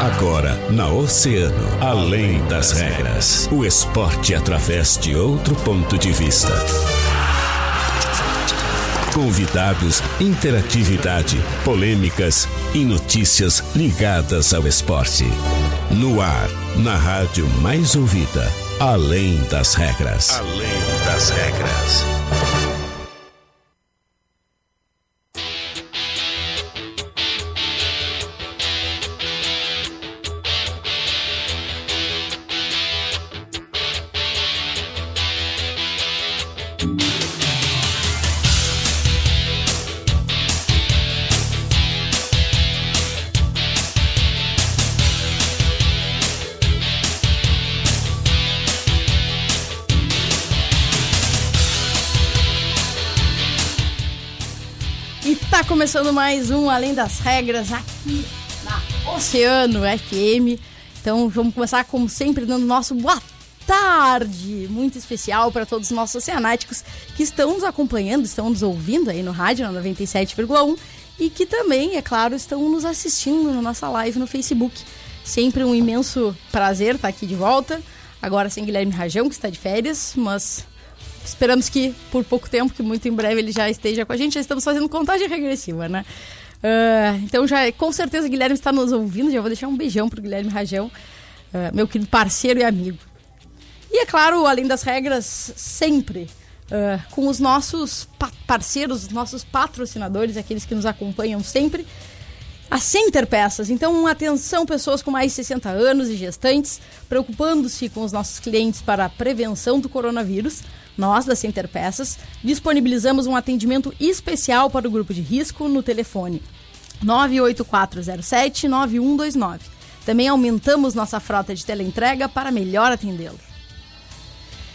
Agora, na Oceano, além das regras. O esporte através de outro ponto de vista. Convidados, interatividade, polêmicas e notícias ligadas ao esporte. No ar, na rádio mais ouvida, além das regras. Além das regras. E tá começando mais um Além das Regras aqui na Oceano FM. Então vamos começar, como sempre, dando nosso boa tarde muito especial para todos os nossos oceanáticos que estão nos acompanhando, estão nos ouvindo aí no rádio, na 97,1 e que também, é claro, estão nos assistindo na nossa live no Facebook. Sempre um imenso prazer estar aqui de volta. Agora sem Guilherme Rajão, que está de férias, mas Esperamos que por pouco tempo, que muito em breve ele já esteja com a gente. Já estamos fazendo contagem regressiva, né? Uh, então já com certeza o Guilherme está nos ouvindo. Já vou deixar um beijão pro Guilherme Rajão, uh, meu querido parceiro e amigo. E é claro, além das regras, sempre uh, com os nossos pa parceiros, os nossos patrocinadores, aqueles que nos acompanham sempre. A Center Peças. Então, atenção, pessoas com mais de 60 anos e gestantes, preocupando-se com os nossos clientes para a prevenção do coronavírus. Nós, da Center Peças, disponibilizamos um atendimento especial para o grupo de risco no telefone 98407-9129. Também aumentamos nossa frota de teleentrega para melhor atendê-lo.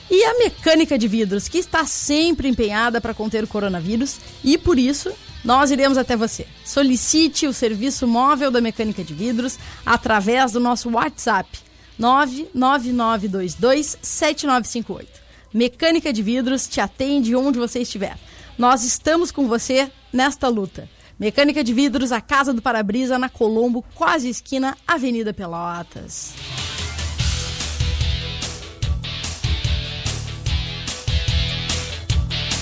E a mecânica de vidros, que está sempre empenhada para conter o coronavírus e, por isso, nós iremos até você. Solicite o serviço móvel da mecânica de vidros através do nosso WhatsApp 99922 7958. Mecânica de Vidros te atende onde você estiver. Nós estamos com você nesta luta. Mecânica de Vidros, a Casa do Para-Brisa, na Colombo, quase esquina, Avenida Pelotas.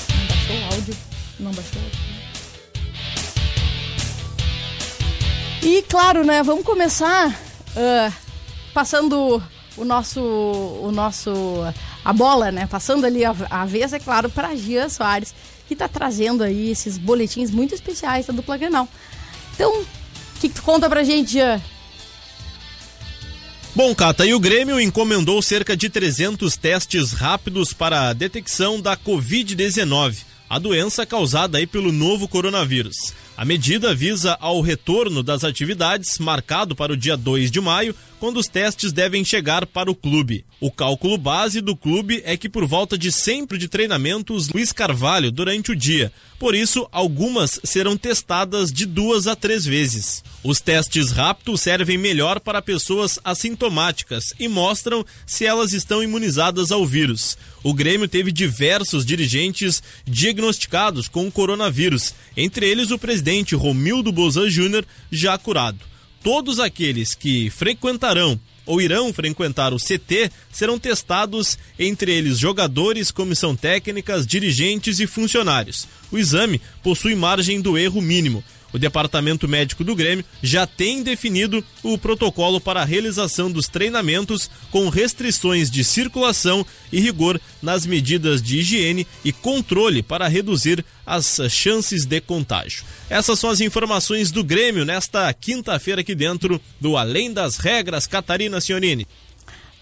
Não baixou o áudio? Não baixou? E claro, né? Vamos começar uh, passando o nosso, o nosso a bola, né? Passando ali a, a vez, é claro, para Gia Soares, que está trazendo aí esses boletins muito especiais da dupla Grenal. Então, o que, que tu conta gente, Gia? Bom, Cata, e o Grêmio encomendou cerca de 300 testes rápidos para a detecção da Covid-19, a doença causada aí pelo novo coronavírus. A medida visa ao retorno das atividades, marcado para o dia 2 de maio, quando os testes devem chegar para o clube. O cálculo base do clube é que por volta de sempre de treinamentos Luiz Carvalho durante o dia. Por isso, algumas serão testadas de duas a três vezes. Os testes rápidos servem melhor para pessoas assintomáticas e mostram se elas estão imunizadas ao vírus. O Grêmio teve diversos dirigentes diagnosticados com o coronavírus, entre eles o presidente Romildo Bozan Júnior, já curado. Todos aqueles que frequentarão ou irão frequentar o CT serão testados, entre eles jogadores, comissão técnica, dirigentes e funcionários. O exame possui margem do erro mínimo. O Departamento Médico do Grêmio já tem definido o protocolo para a realização dos treinamentos com restrições de circulação e rigor nas medidas de higiene e controle para reduzir as chances de contágio. Essas são as informações do Grêmio nesta quinta-feira aqui dentro do Além das Regras, Catarina Cionini.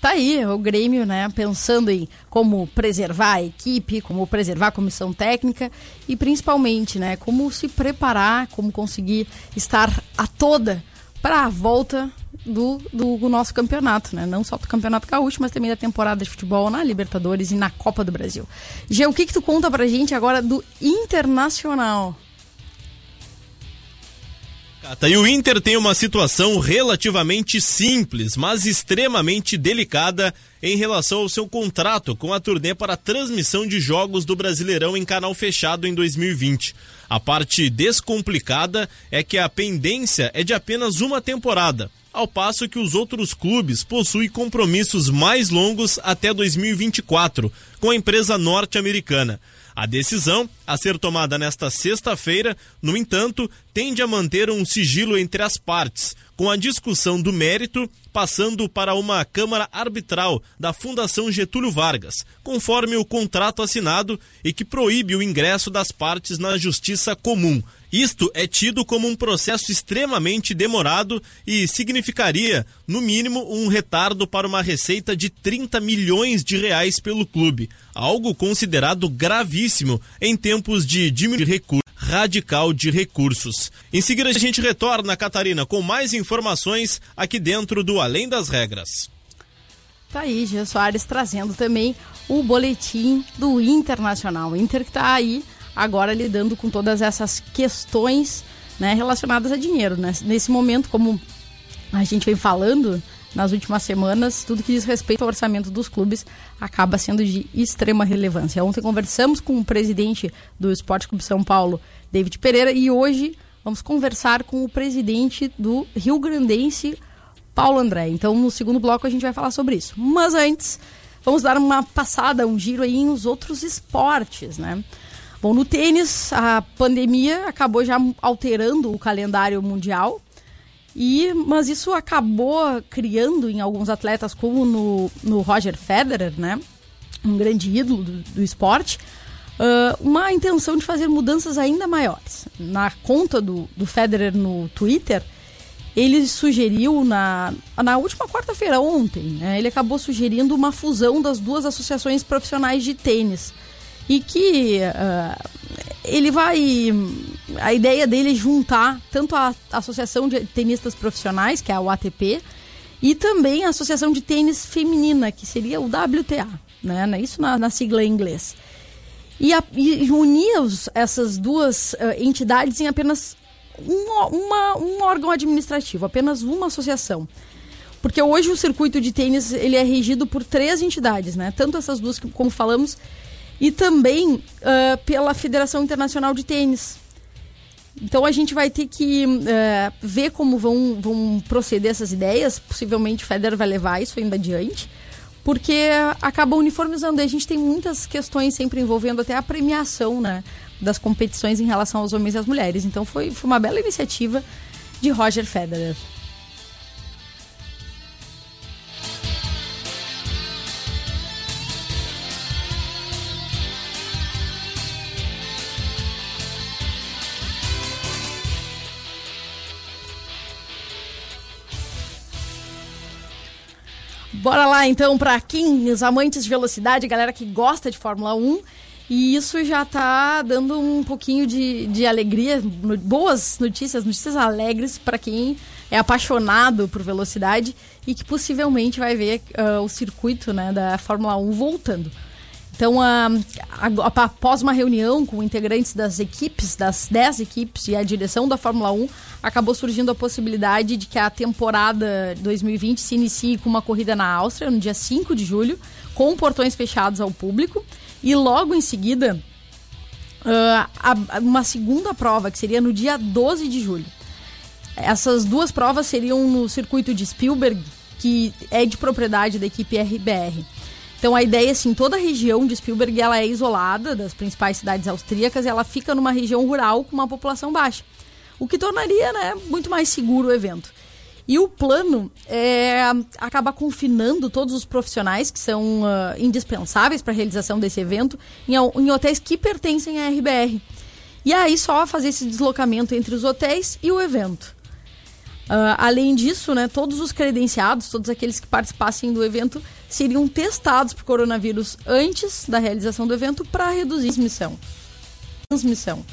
Tá aí o Grêmio, né, pensando em como preservar a equipe, como preservar a comissão técnica e principalmente, né, como se preparar, como conseguir estar a toda para a volta do, do, do, nosso campeonato, né? Não só do Campeonato Gaúcho, mas também da temporada de futebol na Libertadores e na Copa do Brasil. Gê, o que que tu conta pra gente agora do Internacional? E o Inter tem uma situação relativamente simples, mas extremamente delicada em relação ao seu contrato com a turnê para a transmissão de jogos do Brasileirão em canal fechado em 2020. A parte descomplicada é que a pendência é de apenas uma temporada, ao passo que os outros clubes possuem compromissos mais longos até 2024 com a empresa norte-americana. A decisão, a ser tomada nesta sexta-feira, no entanto, tende a manter um sigilo entre as partes, com a discussão do mérito passando para uma Câmara Arbitral da Fundação Getúlio Vargas, conforme o contrato assinado e que proíbe o ingresso das partes na Justiça Comum. Isto é tido como um processo extremamente demorado e significaria, no mínimo, um retardo para uma receita de 30 milhões de reais pelo clube, algo considerado gravíssimo em tempos de diminuir recursos radical de recursos. Em seguida, a gente retorna, Catarina, com mais informações aqui dentro do Além das Regras. Tá aí, Gê Soares trazendo também o boletim do Internacional. Inter que tá aí agora lidando com todas essas questões né, relacionadas a dinheiro. Né? Nesse momento, como a gente vem falando nas últimas semanas, tudo que diz respeito ao orçamento dos clubes acaba sendo de extrema relevância. Ontem conversamos com o presidente do Esporte Clube São Paulo, David Pereira, e hoje vamos conversar com o presidente do Rio Grandense, Paulo André. Então, no segundo bloco, a gente vai falar sobre isso. Mas antes, vamos dar uma passada, um giro aí nos outros esportes, né? Bom, no tênis, a pandemia acabou já alterando o calendário mundial. E, mas isso acabou criando em alguns atletas, como no, no Roger Federer, né? Um grande ídolo do, do esporte, uh, uma intenção de fazer mudanças ainda maiores. Na conta do, do Federer no Twitter, ele sugeriu na, na última quarta-feira, ontem, né, ele acabou sugerindo uma fusão das duas associações profissionais de tênis e que uh, ele vai. A ideia dele é juntar tanto a Associação de Tenistas Profissionais, que é a UATP, e também a Associação de Tênis Feminina, que seria o WTA, né? É isso na, na sigla em inglês. E, a, e unir os, essas duas uh, entidades em apenas um, uma, um órgão administrativo, apenas uma associação. Porque hoje o circuito de tênis ele é regido por três entidades, né? Tanto essas duas, como falamos, e também uh, pela Federação Internacional de Tênis. Então a gente vai ter que uh, ver como vão, vão proceder essas ideias. Possivelmente o Federer vai levar isso ainda adiante, porque acaba uniformizando. E a gente tem muitas questões sempre envolvendo até a premiação né, das competições em relação aos homens e às mulheres. Então foi, foi uma bela iniciativa de Roger Federer. Bora lá então para quem, os amantes de velocidade, galera que gosta de Fórmula 1. E isso já tá dando um pouquinho de, de alegria, boas notícias, notícias alegres para quem é apaixonado por velocidade e que possivelmente vai ver uh, o circuito né, da Fórmula 1 voltando. Então, após uma reunião com integrantes das equipes, das 10 equipes e a direção da Fórmula 1, acabou surgindo a possibilidade de que a temporada 2020 se inicie com uma corrida na Áustria, no dia 5 de julho, com portões fechados ao público. E logo em seguida, uh, uma segunda prova, que seria no dia 12 de julho. Essas duas provas seriam no circuito de Spielberg, que é de propriedade da equipe RBR. Então a ideia é assim, toda a região de Spielberg ela é isolada das principais cidades austríacas, ela fica numa região rural com uma população baixa, o que tornaria né, muito mais seguro o evento. E o plano é acabar confinando todos os profissionais que são uh, indispensáveis para a realização desse evento em, em hotéis que pertencem à RBR. E aí só fazer esse deslocamento entre os hotéis e o evento. Uh, além disso, né, todos os credenciados, todos aqueles que participassem do evento, seriam testados por coronavírus antes da realização do evento para reduzir a transmissão. transmissão.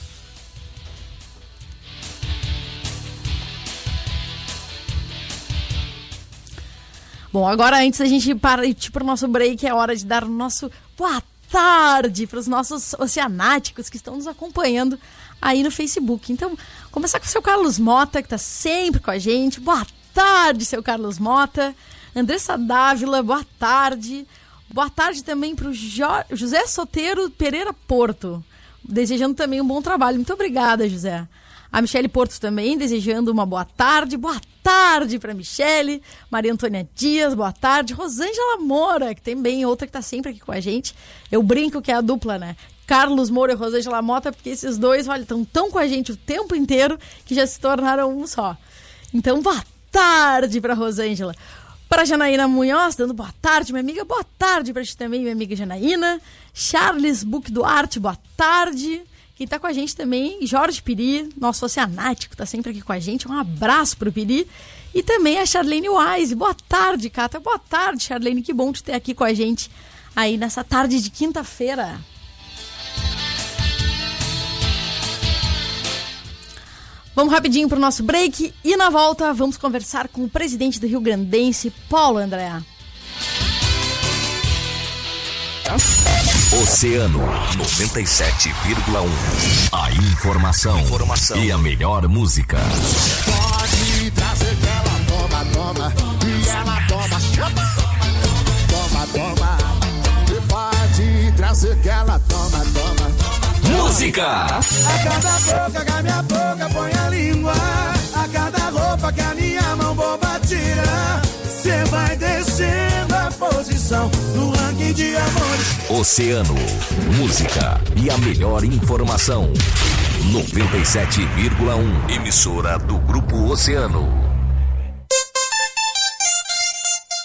Bom, agora antes da gente partir para o nosso break, é hora de dar o nosso boa tarde para os nossos oceanáticos que estão nos acompanhando aí no Facebook. Então, começar com o seu Carlos Mota, que está sempre com a gente. Boa tarde, seu Carlos Mota. Andressa Dávila, boa tarde. Boa tarde também para o José Soteiro Pereira Porto, desejando também um bom trabalho. Muito obrigada, José. A Michele Porto também, desejando uma boa tarde. Boa tarde para Michele. Maria Antônia Dias, boa tarde. Rosângela Moura, que também outra que está sempre aqui com a gente. Eu brinco que é a dupla, né? Carlos Moura e Rosângela Mota, porque esses dois, olha, estão tão com a gente o tempo inteiro que já se tornaram um só. Então, boa tarde para Rosângela. Para Janaína Munhoz, dando boa tarde, minha amiga. Boa tarde para ti também, minha amiga Janaína. Charles Buc Duarte, boa tarde. Quem está com a gente também, Jorge Piri, nosso oceanático, está sempre aqui com a gente. Um abraço para o Piri. E também a Charlene Wise. Boa tarde, Cata. Boa tarde, Charlene. Que bom te ter aqui com a gente aí nessa tarde de quinta-feira. Vamos rapidinho para o nosso break e na volta vamos conversar com o presidente do Rio Grandense, Paulo André. Oceano 97,1. A informação, informação, e a melhor música. Pode trazer que ela toma, toma. E ela toma, chama. Toma, toma. E pode trazer que ela toma, toma. Música! A cada boca que a minha boca põe a língua. A cada roupa que a minha mão boba tira. Cê vai descendo a posição no ranking de amores. Oceano, música e a melhor informação. 97,1. Emissora do Grupo Oceano.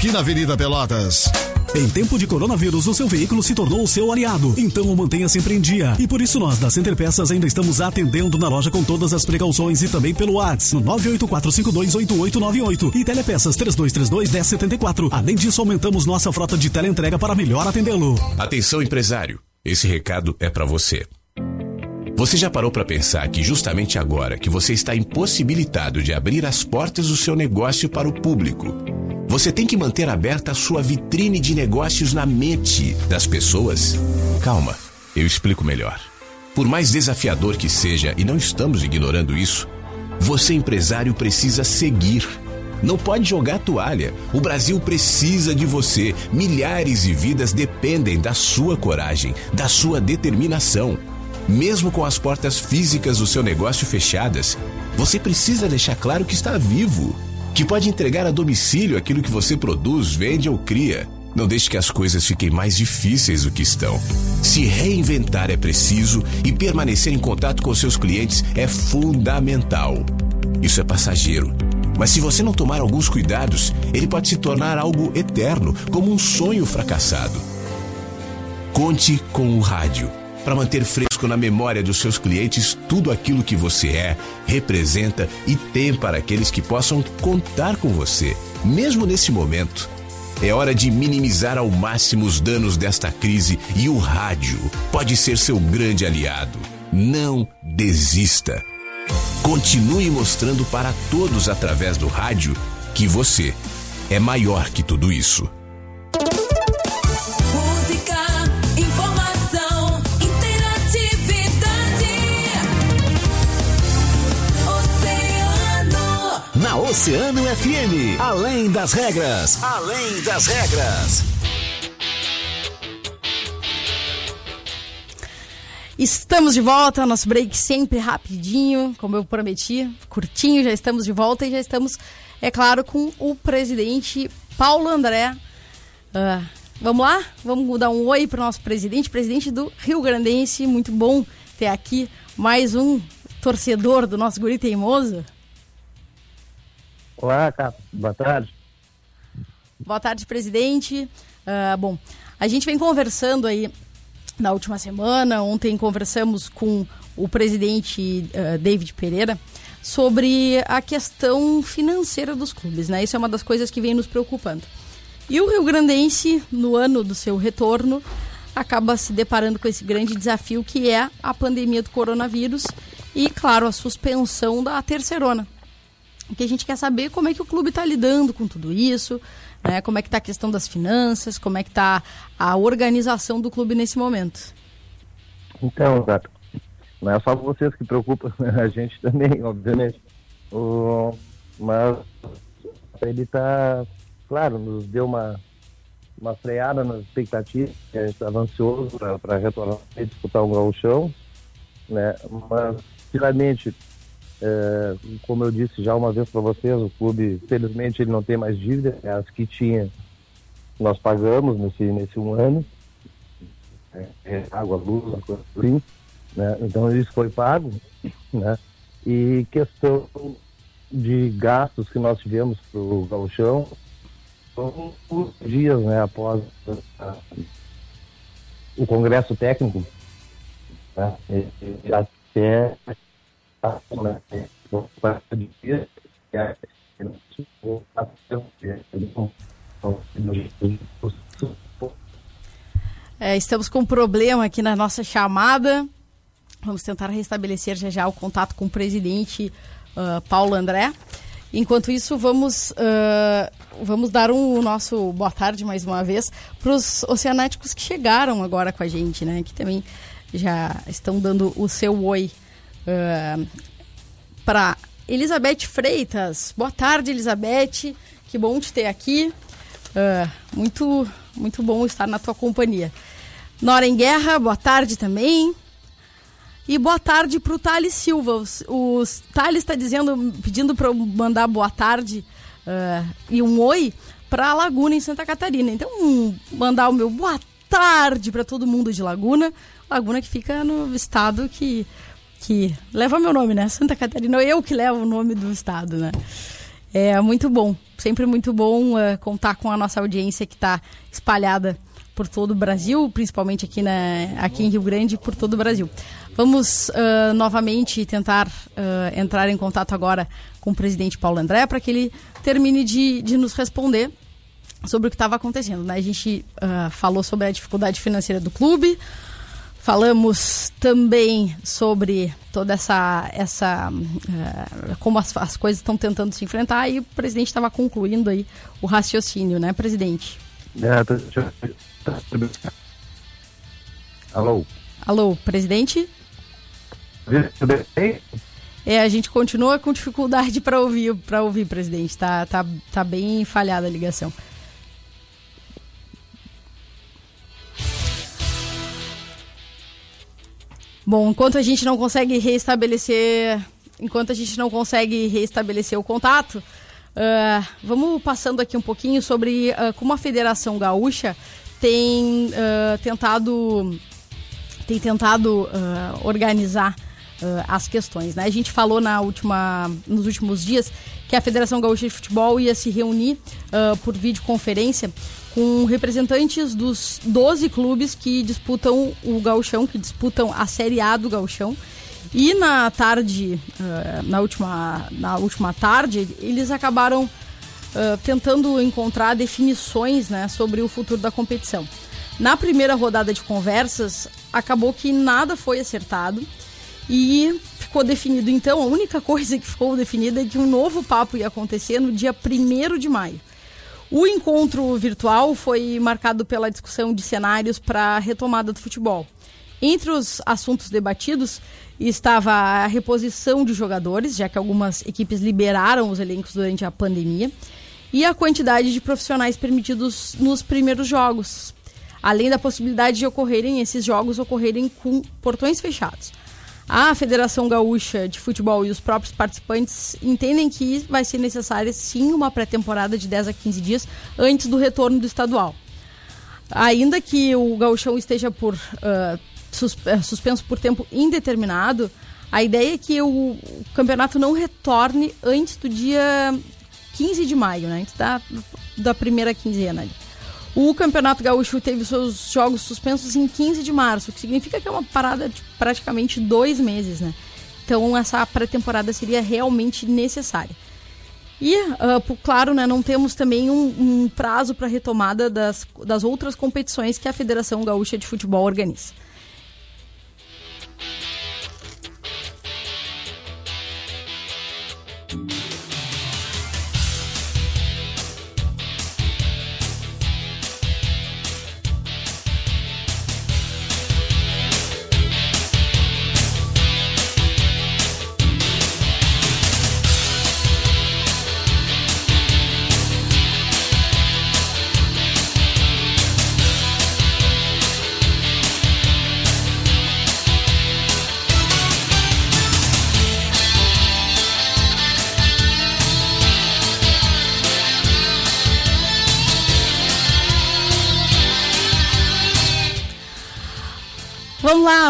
esquina Avenida Pelotas. Em tempo de coronavírus, o seu veículo se tornou o seu aliado. Então o mantenha sempre em dia. E por isso nós, da Center Peças, ainda estamos atendendo na loja com todas as precauções e também pelo WhatsApp no 984528898 e Telepeças 3232-1074. Além disso, aumentamos nossa frota de teleentrega para melhor atendê-lo. Atenção, empresário. Esse recado é para você. Você já parou para pensar que justamente agora que você está impossibilitado de abrir as portas do seu negócio para o público, você tem que manter aberta a sua vitrine de negócios na mente das pessoas? Calma, eu explico melhor. Por mais desafiador que seja, e não estamos ignorando isso, você empresário precisa seguir. Não pode jogar toalha. O Brasil precisa de você. Milhares de vidas dependem da sua coragem, da sua determinação. Mesmo com as portas físicas do seu negócio fechadas, você precisa deixar claro que está vivo, que pode entregar a domicílio aquilo que você produz, vende ou cria. Não deixe que as coisas fiquem mais difíceis do que estão. Se reinventar é preciso e permanecer em contato com seus clientes é fundamental. Isso é passageiro. Mas se você não tomar alguns cuidados, ele pode se tornar algo eterno, como um sonho fracassado. Conte com o rádio para manter fresco na memória dos seus clientes tudo aquilo que você é, representa e tem para aqueles que possam contar com você, mesmo nesse momento. É hora de minimizar ao máximo os danos desta crise e o rádio pode ser seu grande aliado. Não desista. Continue mostrando para todos através do rádio que você é maior que tudo isso. Oceano. FM, além das regras, além das regras. Estamos de volta, nosso break sempre rapidinho, como eu prometi, curtinho, já estamos de volta e já estamos, é claro, com o presidente Paulo André. Ah, vamos lá? Vamos dar um oi para o nosso presidente, presidente do Rio Grandense. Muito bom ter aqui mais um torcedor do nosso guri teimoso. Olá, cara. Boa tarde. Boa tarde, presidente. Ah, bom, a gente vem conversando aí na última semana. Ontem conversamos com o presidente uh, David Pereira sobre a questão financeira dos clubes, né? Isso é uma das coisas que vem nos preocupando. E o Rio Grandense, no ano do seu retorno, acaba se deparando com esse grande desafio que é a pandemia do coronavírus e, claro, a suspensão da terceirona. Que a gente quer saber como é que o clube está lidando com tudo isso, né? como é que está a questão das finanças, como é que está a organização do clube nesse momento. Então, Gato, não é só vocês que preocupam, a gente também, obviamente. O, mas ele está, claro, nos deu uma, uma freada nas expectativas, a gente estava ansioso para retornar e disputar um gauchão, né? mas, finalmente, é, como eu disse já uma vez para vocês, o clube, felizmente, ele não tem mais dívida, as que tinha, nós pagamos nesse, nesse um ano, é, é, água, luz, coisa assim, né? Então isso foi pago, né? E questão de gastos que nós tivemos para o gauchão, foram dias, né, após uh, o congresso técnico, né? E, até é, estamos com um problema aqui na nossa chamada. Vamos tentar restabelecer já já o contato com o presidente uh, Paulo André. Enquanto isso, vamos, uh, vamos dar um, o nosso boa tarde mais uma vez para os oceanáticos que chegaram agora com a gente, né? Que também já estão dando o seu oi uh, para Elizabeth Freitas. Boa tarde, Elizabeth. Que bom te ter aqui. Uh, muito, muito bom estar na tua companhia. Nora em Guerra, boa tarde também. E boa tarde para o Thales Silva. O Thales está dizendo, pedindo para eu mandar boa tarde uh, e um oi para Laguna em Santa Catarina. Então, um, mandar o meu boa tarde para todo mundo de Laguna. Laguna que fica no estado que, que leva meu nome, né? Santa Catarina, eu que levo o nome do estado, né? É muito bom, sempre muito bom uh, contar com a nossa audiência que está espalhada por todo o Brasil, principalmente aqui, na, aqui em Rio Grande, por todo o Brasil. Vamos uh, novamente tentar uh, entrar em contato agora com o presidente Paulo André para que ele termine de, de nos responder sobre o que estava acontecendo. Né? A gente uh, falou sobre a dificuldade financeira do clube, falamos também sobre toda essa. essa como as, as coisas estão tentando se enfrentar e o presidente estava concluindo aí o raciocínio, né, presidente? É, tá, Alô? Alô, presidente? É, a gente continua com dificuldade para ouvir, para ouvir, presidente. Tá, tá, tá bem falhada a ligação. Bom, enquanto a gente não consegue restabelecer, enquanto a gente não consegue restabelecer o contato, uh, vamos passando aqui um pouquinho sobre uh, como a Federação Gaúcha tem uh, tentado tem tentado organizar uh, as questões. Né? A gente falou na última, nos últimos dias que a Federação Gaúcha de Futebol ia se reunir uh, por videoconferência com representantes dos 12 clubes que disputam o gauchão, que disputam a Série A do gauchão. E na tarde, uh, na, última, na última tarde, eles acabaram uh, tentando encontrar definições né, sobre o futuro da competição. Na primeira rodada de conversas, acabou que nada foi acertado e ficou definido então, a única coisa que ficou definida é que um novo papo ia acontecer no dia 1 de maio. O encontro virtual foi marcado pela discussão de cenários para a retomada do futebol. Entre os assuntos debatidos estava a reposição de jogadores, já que algumas equipes liberaram os elencos durante a pandemia, e a quantidade de profissionais permitidos nos primeiros jogos, além da possibilidade de ocorrerem esses jogos ocorrerem com portões fechados. A Federação Gaúcha de Futebol e os próprios participantes entendem que vai ser necessária sim uma pré-temporada de 10 a 15 dias antes do retorno do estadual. Ainda que o gauchão esteja por uh, suspenso por tempo indeterminado, a ideia é que o, campeonato não retorne antes do dia 15 de maio, né? antes da, da primeira quinzena. O Campeonato Gaúcho teve seus jogos suspensos em 15 de março, o que significa que é uma parada de praticamente dois meses, né? Então essa pré-temporada seria realmente necessária. E, uh, claro, né, não temos também um, um prazo para retomada das, das outras competições que a Federação Gaúcha de Futebol organiza.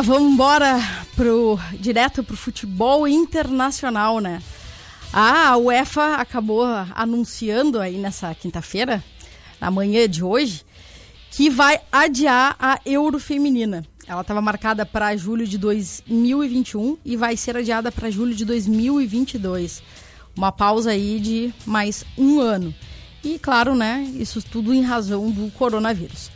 Vamos embora pro, direto pro futebol internacional, né? A UEFA acabou anunciando aí nessa quinta-feira, na manhã de hoje, que vai adiar a Euro Feminina. Ela estava marcada para julho de 2021 e vai ser adiada para julho de 2022. Uma pausa aí de mais um ano. E claro, né, isso tudo em razão do coronavírus.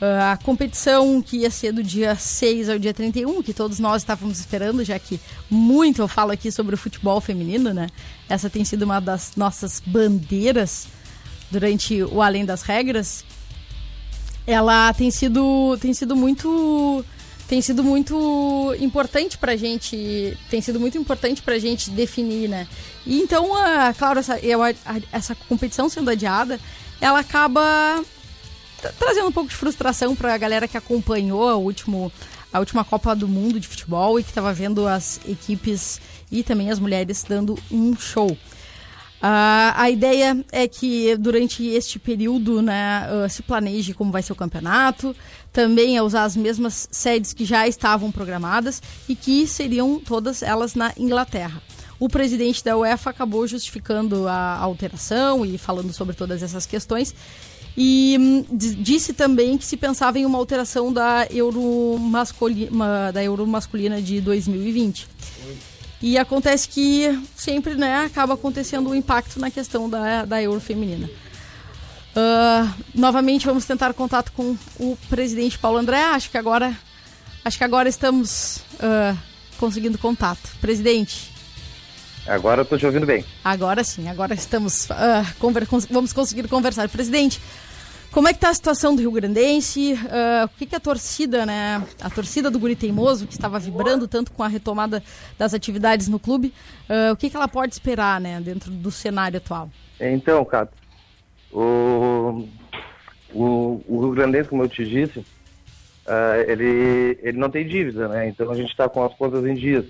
Uh, a competição que ia ser do dia 6 ao dia 31, que todos nós estávamos esperando, já que muito eu falo aqui sobre o futebol feminino, né? Essa tem sido uma das nossas bandeiras durante o Além das Regras. Ela tem sido, tem sido muito tem sido muito importante pra gente, tem sido muito importante pra gente definir, né? E então, uh, claro, essa, essa competição sendo adiada, ela acaba trazendo um pouco de frustração para a galera que acompanhou a, último, a última Copa do Mundo de futebol e que estava vendo as equipes e também as mulheres dando um show. Uh, a ideia é que durante este período né, uh, se planeje como vai ser o campeonato, também é usar as mesmas sedes que já estavam programadas e que seriam todas elas na Inglaterra. O presidente da UEFA acabou justificando a alteração e falando sobre todas essas questões e hum, disse também que se pensava em uma alteração da Euro, masculina, da Euro masculina de 2020. E acontece que sempre né, acaba acontecendo um impacto na questão da, da Euro feminina. Uh, novamente vamos tentar contato com o presidente Paulo André. Acho que agora, acho que agora estamos uh, conseguindo contato. Presidente. Agora estou te ouvindo bem. Agora sim, agora estamos uh, vamos conseguir conversar. Presidente, como é que tá a situação do Rio Grandense? Uh, o que, que a torcida, né? A torcida do Guri Teimoso, que estava vibrando tanto com a retomada das atividades no clube, uh, o que, que ela pode esperar, né, dentro do cenário atual? Então, Cato, o, o, o Rio Grandense, como eu te disse, uh, ele, ele não tem dívida, né? Então a gente está com as contas em dias.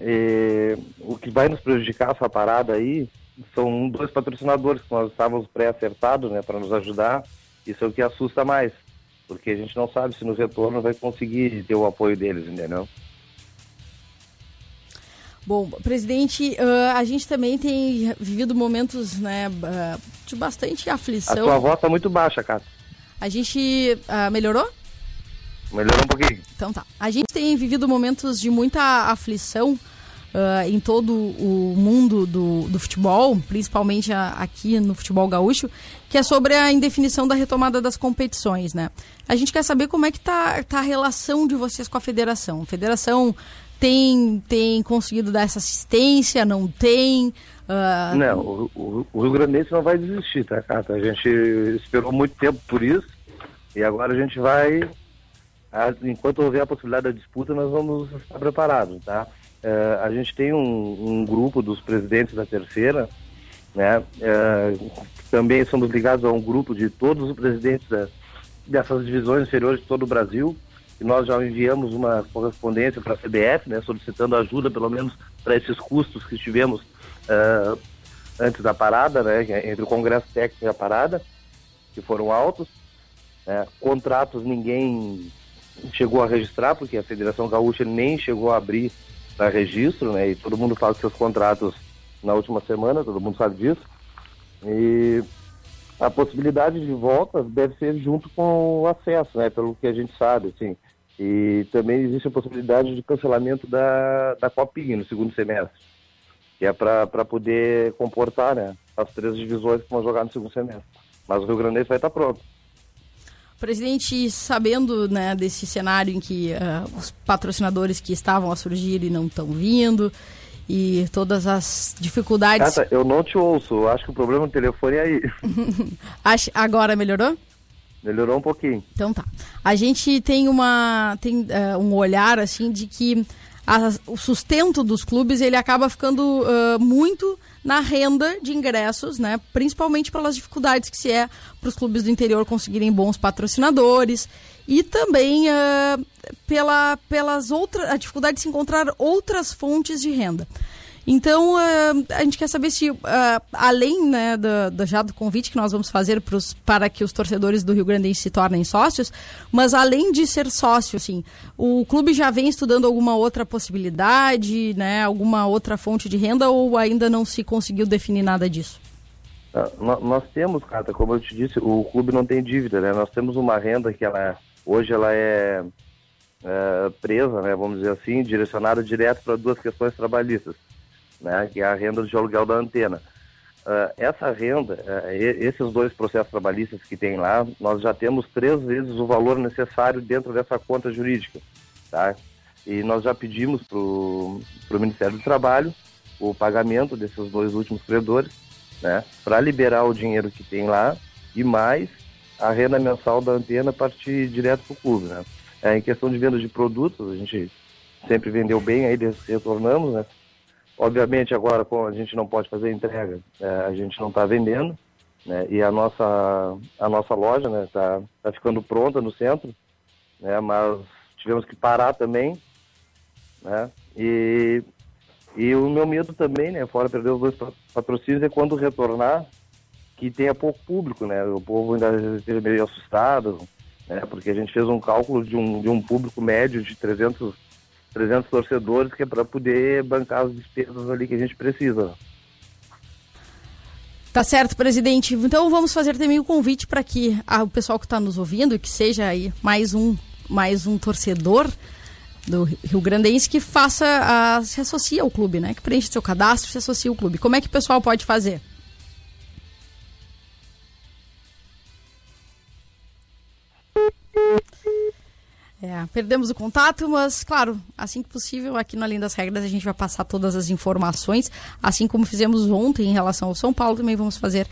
E o que vai nos prejudicar essa parada aí são dois patrocinadores que nós estávamos pré-acertados né, para nos ajudar. Isso é o que assusta mais, porque a gente não sabe se no retorno vai conseguir ter o apoio deles, entendeu? Bom, presidente, uh, a gente também tem vivido momentos né, de bastante aflição. A sua voz está muito baixa, cara. A gente uh, melhorou? Melhorou um pouquinho. Então tá. A gente tem vivido momentos de muita aflição uh, em todo o mundo do, do futebol, principalmente a, aqui no futebol gaúcho, que é sobre a indefinição da retomada das competições, né? A gente quer saber como é que tá, tá a relação de vocês com a federação. A federação tem, tem conseguido dar essa assistência, não tem? Uh... Não, o, o, o Rio Grande não vai desistir, tá, Cata? A gente esperou muito tempo por isso e agora a gente vai, enquanto houver a possibilidade da disputa, nós vamos estar preparados, tá? Uh, a gente tem um, um, grupo dos presidentes da terceira, né? Uh, também somos ligados a um grupo de todos os presidentes da, dessas divisões inferiores de todo o Brasil. E nós já enviamos uma correspondência para a CBF, né, solicitando ajuda, pelo menos, para esses custos que tivemos uh, antes da parada, né, entre o Congresso Técnico e a parada, que foram altos. Né. Contratos ninguém chegou a registrar, porque a Federação Gaúcha nem chegou a abrir para registro, né? E todo mundo faz seus contratos na última semana, todo mundo sabe disso. E a possibilidade de volta deve ser junto com o acesso, né? Pelo que a gente sabe, assim. E também existe a possibilidade de cancelamento da, da Copinha no segundo semestre, que é para poder comportar né, as três divisões que vão jogar no segundo semestre. Mas o Rio Grande vai estar pronto. Presidente, sabendo né, desse cenário em que uh, os patrocinadores que estavam a surgir e não estão vindo, e todas as dificuldades. Cata, eu não te ouço, acho que o problema do telefone é aí. Agora melhorou? Melhorou um pouquinho. Então tá. A gente tem uma tem uh, um olhar assim de que a, o sustento dos clubes ele acaba ficando uh, muito na renda de ingressos, né? Principalmente pelas dificuldades que se é para os clubes do interior conseguirem bons patrocinadores e também uh, pela, pelas outras a dificuldade de se encontrar outras fontes de renda. Então, uh, a gente quer saber se, uh, além né, do, do, já do convite que nós vamos fazer pros, para que os torcedores do Rio Grande se tornem sócios, mas além de ser sócio, assim, o clube já vem estudando alguma outra possibilidade, né, alguma outra fonte de renda ou ainda não se conseguiu definir nada disso? Uh, nós temos, Cata, como eu te disse, o clube não tem dívida, né? Nós temos uma renda que ela, hoje ela é, é presa, né, vamos dizer assim, direcionada direto para duas questões trabalhistas né, que é a renda de aluguel da antena. Uh, essa renda, uh, esses dois processos trabalhistas que tem lá, nós já temos três vezes o valor necessário dentro dessa conta jurídica, tá? E nós já pedimos para o Ministério do Trabalho o pagamento desses dois últimos credores, né? Para liberar o dinheiro que tem lá e mais a renda mensal da antena partir direto para o clube, né? É, em questão de venda de produtos, a gente sempre vendeu bem, aí retornamos, né? Obviamente, agora, como a gente não pode fazer entrega, é, a gente não está vendendo, né? E a nossa, a nossa loja né, tá, tá ficando pronta no centro, né? Mas tivemos que parar também, né? E, e o meu medo também, né? Fora perder os dois patrocínios, é quando retornar, que tenha pouco público, né? O povo ainda esteja meio assustado, né? Porque a gente fez um cálculo de um, de um público médio de 300 300 torcedores, que é para poder bancar as despesas ali que a gente precisa. Tá certo, presidente. Então vamos fazer também o convite para que a, o pessoal que está nos ouvindo, que seja aí mais um, mais um torcedor do Rio Grandense que faça a, se associe ao clube, né? Que preenche seu cadastro, se associe ao clube. Como é que o pessoal pode fazer? É, perdemos o contato, mas claro, assim que possível, aqui no Além das Regras a gente vai passar todas as informações, assim como fizemos ontem em relação ao São Paulo, também vamos fazer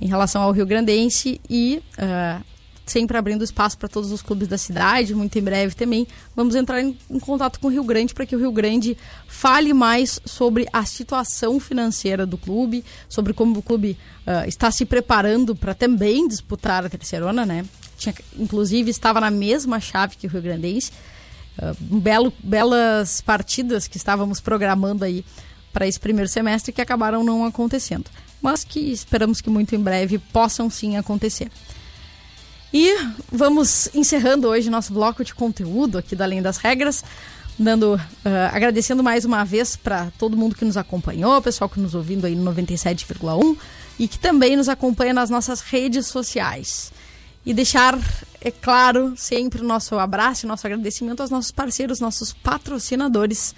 em relação ao Rio Grandense e uh, sempre abrindo espaço para todos os clubes da cidade, muito em breve também vamos entrar em, em contato com o Rio Grande para que o Rio Grande fale mais sobre a situação financeira do clube, sobre como o clube uh, está se preparando para também disputar a terceirona, né? Tinha, inclusive estava na mesma chave que o Rio Grandense. Uh, belo, belas partidas que estávamos programando aí para esse primeiro semestre que acabaram não acontecendo, mas que esperamos que muito em breve possam sim acontecer. E vamos encerrando hoje nosso bloco de conteúdo aqui da Além das Regras, dando, uh, agradecendo mais uma vez para todo mundo que nos acompanhou, pessoal que nos ouvindo aí no 97,1 e que também nos acompanha nas nossas redes sociais e deixar, é claro, sempre o nosso abraço, o nosso agradecimento aos nossos parceiros, nossos patrocinadores,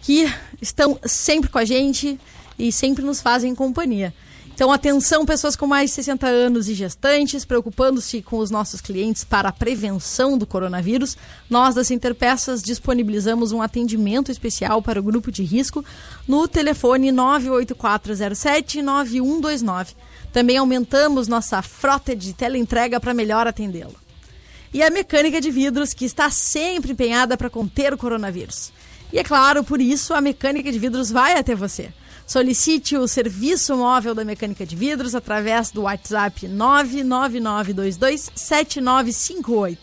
que estão sempre com a gente e sempre nos fazem companhia. Então, atenção, pessoas com mais de 60 anos e gestantes, preocupando-se com os nossos clientes para a prevenção do coronavírus, nós das Interpeças disponibilizamos um atendimento especial para o grupo de risco no telefone 98407 9129 também aumentamos nossa frota de teleentrega para melhor atendê-lo. E a mecânica de vidros, que está sempre empenhada para conter o coronavírus. E é claro, por isso, a mecânica de vidros vai até você. Solicite o serviço móvel da mecânica de vidros através do WhatsApp 999227958.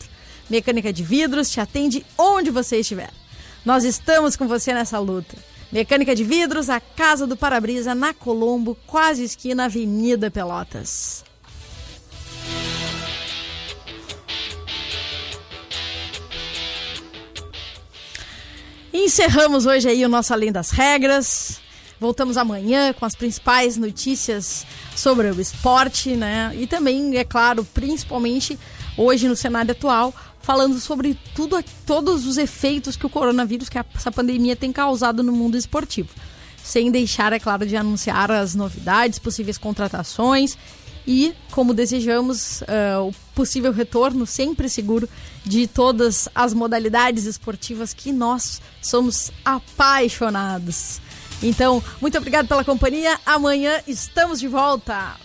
Mecânica de vidros te atende onde você estiver. Nós estamos com você nessa luta. Mecânica de vidros, a Casa do Parabrisa, na Colombo, quase esquina Avenida Pelotas. Encerramos hoje aí o nosso Além das Regras. Voltamos amanhã com as principais notícias sobre o esporte, né? E também, é claro, principalmente hoje no cenário atual, falando sobre tudo, todos os efeitos que o coronavírus, que essa pandemia tem causado no mundo esportivo. Sem deixar, é claro, de anunciar as novidades, possíveis contratações e, como desejamos, uh, o possível retorno sempre seguro de todas as modalidades esportivas que nós somos apaixonados. Então, muito obrigado pela companhia. Amanhã estamos de volta.